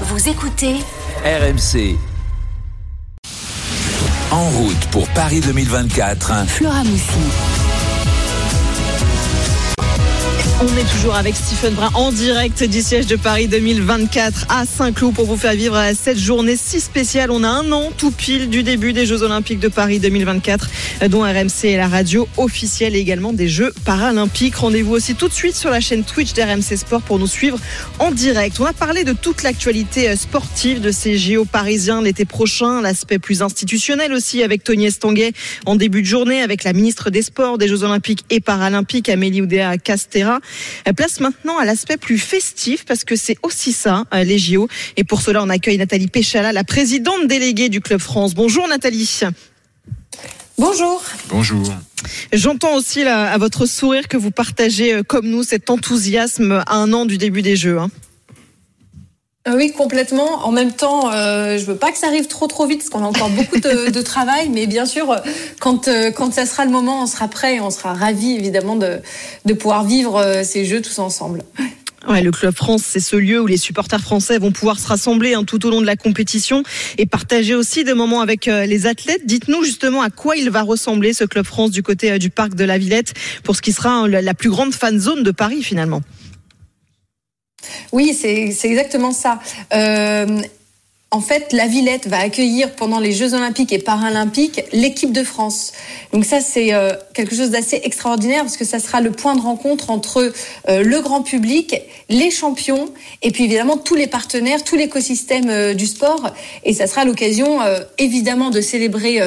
Vous écoutez RMC. En route pour Paris 2024. Flora Moussi. On est toujours avec Stephen Brun en direct du siège de Paris 2024 à Saint-Cloud pour vous faire vivre cette journée si spéciale. On a un an tout pile du début des Jeux Olympiques de Paris 2024, dont RMC est la radio officielle et également des Jeux Paralympiques. Rendez-vous aussi tout de suite sur la chaîne Twitch d'RMC Sport pour nous suivre en direct. On a parlé de toute l'actualité sportive de ces JO parisiens l'été prochain, l'aspect plus institutionnel aussi avec Tony Estanguet en début de journée, avec la ministre des Sports, des Jeux Olympiques et Paralympiques, Amélie Oudéa Castera. Place maintenant à l'aspect plus festif parce que c'est aussi ça, euh, les JO. Et pour cela, on accueille Nathalie Péchala, la présidente déléguée du Club France. Bonjour Nathalie. Bonjour. Bonjour. J'entends aussi là, à votre sourire que vous partagez euh, comme nous cet enthousiasme à un an du début des Jeux. Hein. Euh, oui, complètement. En même temps, euh, je veux pas que ça arrive trop trop vite parce qu'on a encore beaucoup de, travail. Mais bien sûr, quand euh, quand ça sera le moment, on sera prêt et on sera ravis évidemment de de pouvoir vivre euh, ces jeux tous ensemble. Ouais, le Club France, c'est ce lieu où les supporters français vont pouvoir se rassembler hein, tout au long de la compétition et partager aussi des moments avec euh, les athlètes. Dites-nous justement à quoi il va ressembler ce Club France du côté euh, du parc de la Villette pour ce qui sera hein, la plus grande fan zone de Paris finalement. Oui, c'est exactement ça. Euh, en fait, la Villette va accueillir pendant les Jeux Olympiques et Paralympiques l'équipe de France. Donc ça, c'est euh, quelque chose d'assez extraordinaire parce que ça sera le point de rencontre entre euh, le grand public, les champions et puis évidemment tous les partenaires, tout l'écosystème du sport. Et ça sera l'occasion évidemment de célébrer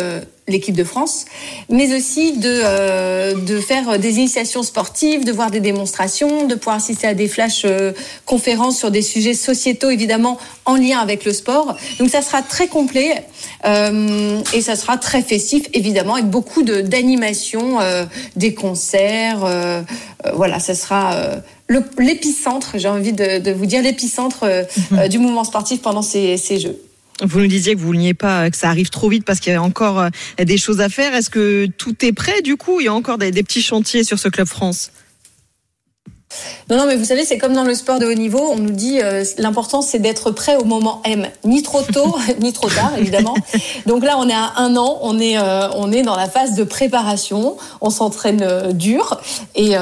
l'équipe de France, mais aussi de, euh, de faire des initiations sportives, de voir des démonstrations, de pouvoir assister à des flash euh, conférences sur des sujets sociétaux, évidemment, en lien avec le sport. Donc ça sera très complet euh, et ça sera très festif, évidemment, avec beaucoup d'animation, euh, des concerts. Euh, voilà, ça sera l'épicentre, j'ai envie de, de, vous dire, l'épicentre mmh. du mouvement sportif pendant ces, ces Jeux. Vous nous disiez que vous vouliez pas que ça arrive trop vite parce qu'il y a encore euh, des choses à faire. Est-ce que tout est prêt du coup? Il y a encore des petits chantiers sur ce club France? Non, non, mais vous savez, c'est comme dans le sport de haut niveau, on nous dit euh, l'important c'est d'être prêt au moment M, ni trop tôt, ni trop tard, évidemment. Donc là, on est à un an, on est, euh, on est dans la phase de préparation, on s'entraîne euh, dur, et,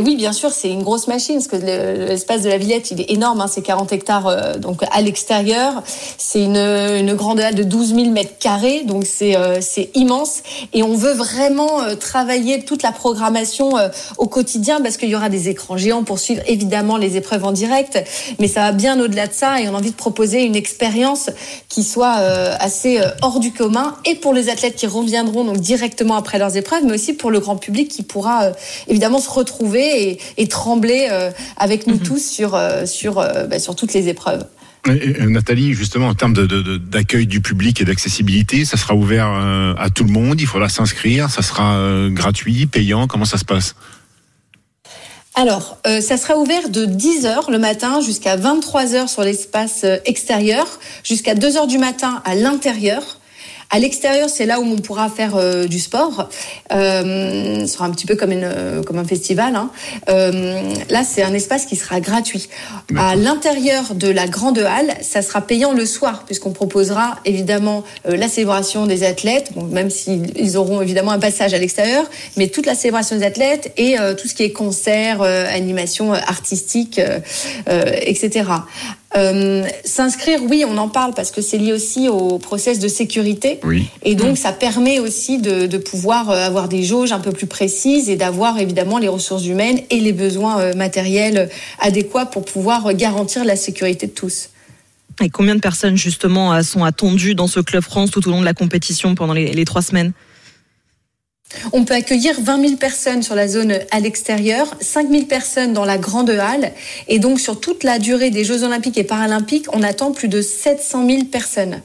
oui, bien sûr, c'est une grosse machine, parce que l'espace de la Villette, il est énorme, hein, c'est 40 hectares donc à l'extérieur, c'est une, une grande halle de 12 000 mètres carrés, donc c'est c'est immense, et on veut vraiment travailler toute la programmation au quotidien, parce qu'il y aura des écrans écran géant pour suivre évidemment les épreuves en direct, mais ça va bien au-delà de ça et on a envie de proposer une expérience qui soit euh, assez euh, hors du commun et pour les athlètes qui reviendront donc directement après leurs épreuves, mais aussi pour le grand public qui pourra euh, évidemment se retrouver et, et trembler euh, avec nous mmh. tous sur sur bah, sur toutes les épreuves. Nathalie, justement, en termes d'accueil de, de, du public et d'accessibilité, ça sera ouvert à tout le monde, il faudra s'inscrire, ça sera gratuit, payant, comment ça se passe? Alors, euh, ça sera ouvert de 10h le matin jusqu'à 23h sur l'espace euh, extérieur, jusqu'à 2h du matin à l'intérieur. À l'extérieur, c'est là où on pourra faire euh, du sport. Euh, ce sera un petit peu comme, une, euh, comme un festival. Hein. Euh, là, c'est un espace qui sera gratuit. À l'intérieur de la grande halle, ça sera payant le soir, puisqu'on proposera évidemment la célébration des athlètes, bon, même s'ils auront évidemment un passage à l'extérieur, mais toute la célébration des athlètes et tout ce qui est concert, animation artistique, etc. Euh, S'inscrire, oui, on en parle parce que c'est lié aussi au process de sécurité. Oui. Et donc, mmh. ça permet aussi de, de, pouvoir euh, avoir des jauges un peu plus précises et d'avoir évidemment les ressources humaines et les besoins euh, matériels adéquats pour pouvoir garantir la sécurité de tous. Et combien de personnes justement sont attendues dans ce club France tout au long de la compétition pendant les, les trois semaines? On peut accueillir 20 000 personnes sur la zone à l'extérieur, 5 000 personnes dans la grande halle. Et donc, sur toute la durée des Jeux Olympiques et Paralympiques, on attend plus de 700 000 personnes.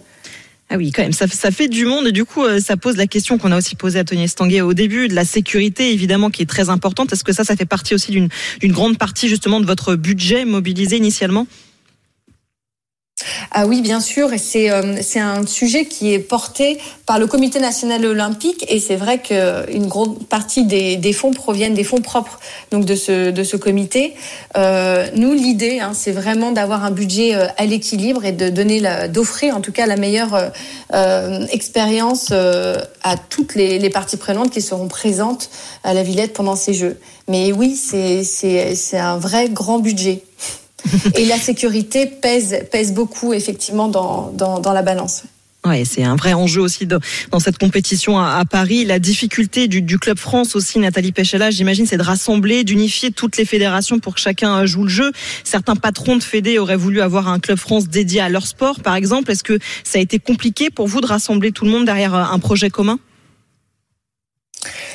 Ah oui, quand même, ça, fait du monde et du coup, euh, ça pose la question qu'on a aussi posée à Tony Stanguet au début, de la sécurité évidemment qui est très importante. Est-ce que ça, ça fait partie aussi d'une grande partie justement de votre budget mobilisé initialement? Ah oui, bien sûr, euh, c'est un sujet qui est porté par le Comité national olympique, et c'est vrai qu'une grande partie des, des, fonds proviennent des fonds propres donc de ce de ce comité. Euh, nous, l'idée, hein, c'est vraiment d'avoir un budget euh, à l'équilibre et d'offrir en tout cas la meilleure expérience à toutes les, les parties prenantes qui seront présentes à la Villette pendant ces Jeux. Mais oui, c'est un vrai grand budget. Et la sécurité pèse, pèse beaucoup, effectivement, dans, dans, la balance. Ouais, c'est un vrai enjeu aussi dans, cette compétition à, Paris. La difficulté du, du Club France aussi, Nathalie Péchela, j'imagine, c'est de rassembler, d'unifier toutes les fédérations pour que chacun joue le jeu. Certains patrons de fédé auraient voulu avoir un Club France dédié à leur sport, par exemple. Est-ce que ça a été compliqué pour vous de rassembler tout le monde derrière un projet commun?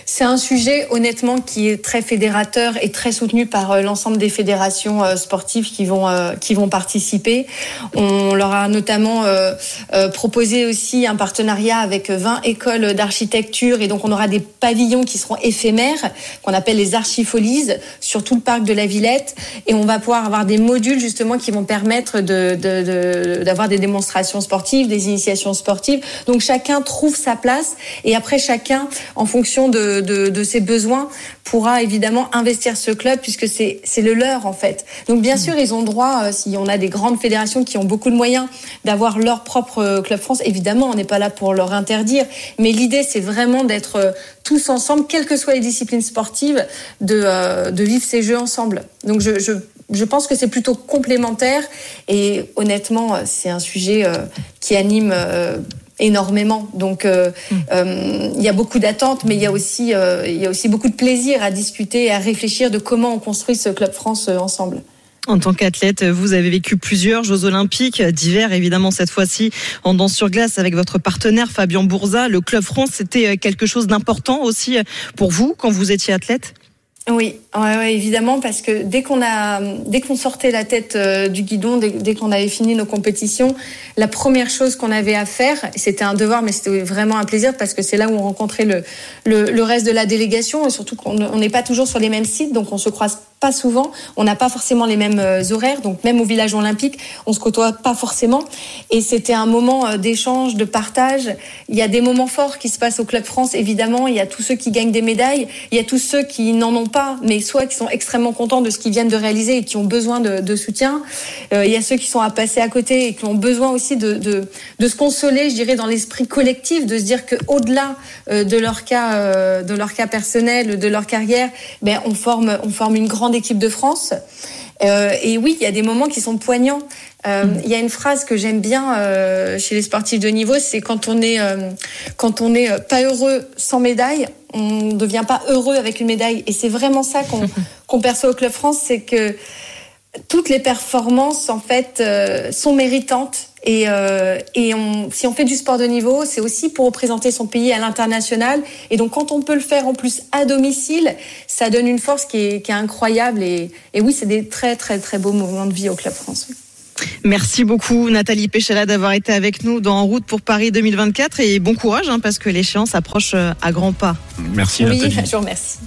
C'est un sujet honnêtement qui est très fédérateur et très soutenu par euh, l'ensemble des fédérations euh, sportives qui vont euh, qui vont participer. On leur a notamment proposé aussi un partenariat avec 20 écoles d'architecture et donc on aura des pavillons qui seront éphémères qu'on appelle les archifolies sur tout le parc de la Villette et on va pouvoir avoir des modules justement qui vont permettre d'avoir de, de, des démonstrations sportives, des initiations sportives. Donc chacun trouve sa place et après chacun en fonction de de, ses besoins pourra évidemment investir ce club puisque c'est le leur en fait. Donc bien sûr, ils ont droit, euh, si on a des grandes fédérations qui ont beaucoup de moyens, d'avoir leur propre euh, club France. Évidemment, on n'est pas là pour leur interdire, mais l'idée c'est vraiment d'être euh, tous ensemble, quelles que soient les disciplines sportives, de, de vivre ces jeux ensemble. Donc je, je je pense que c'est plutôt complémentaire et honnêtement, c'est un sujet qui anime énormément. Donc euh, mm. euh, il y a beaucoup d'attentes, mais il y a aussi euh, il y a aussi beaucoup de plaisir à discuter et à réfléchir de comment on construit ce club France ensemble. En tant qu'athlète, vous avez vécu plusieurs Jeux olympiques d'hiver, évidemment cette fois-ci en danse sur glace avec votre partenaire Fabien Bourza. Le Club France, c'était quelque chose d'important aussi pour vous quand vous étiez athlète? Oui, évidemment, parce que dès qu'on a, dès qu'on sortait la tête euh, du guidon, dès, dès qu'on avait fini nos compétitions, la première chose qu'on avait à faire, c'était un devoir, mais c'était vraiment un plaisir parce que c'est là où on rencontrait le, le, le, reste de la délégation et surtout qu'on n'est pas toujours sur les mêmes sites, donc on se croise pas souvent, on n'a pas forcément les mêmes euh, horaires, donc même au village olympique, on se côtoie pas forcément. Et c'était un moment euh, d'échange, de partage. Il y a des moments forts qui se passent au Club France, évidemment. Il y a tous ceux qui gagnent des médailles, il y a tous ceux qui n'en ont pas, mais soit qui sont extrêmement contents de ce qu'ils viennent de réaliser et qui ont besoin de, soutien. Euh, il y a ceux qui sont à passer à côté et qui ont besoin aussi de, de, de se consoler, je dirais, dans l'esprit collectif, de se dire que au-delà de leur cas, de leur cas personnel, de leur carrière, ben on forme, on forme une grande équipe de France. Euh, et oui, il y a des moments qui sont poignants. Euh, mm. Il y a une phrase que j'aime bien euh, chez les sportifs de niveau, c'est quand on est quand on est pas heureux sans médaille, on ne devient pas heureux avec une médaille. Et c'est vraiment ça qu'on qu'on perçoit au Club France, c'est que toutes les performances en fait euh, sont méritantes et, euh, et on, si on fait du sport de niveau, c'est aussi pour représenter son pays à l'international. Et donc, quand on peut le faire en plus à domicile, ça donne une force qui est, qui est incroyable. Et, et oui, c'est des très, très, très beaux moments de vie au Club France. Merci beaucoup Nathalie Péchala d'avoir été avec nous dans En route pour Paris 2024 et bon courage hein, parce que l'échéance approche à grands pas. Merci oui, Nathalie. je vous remercie.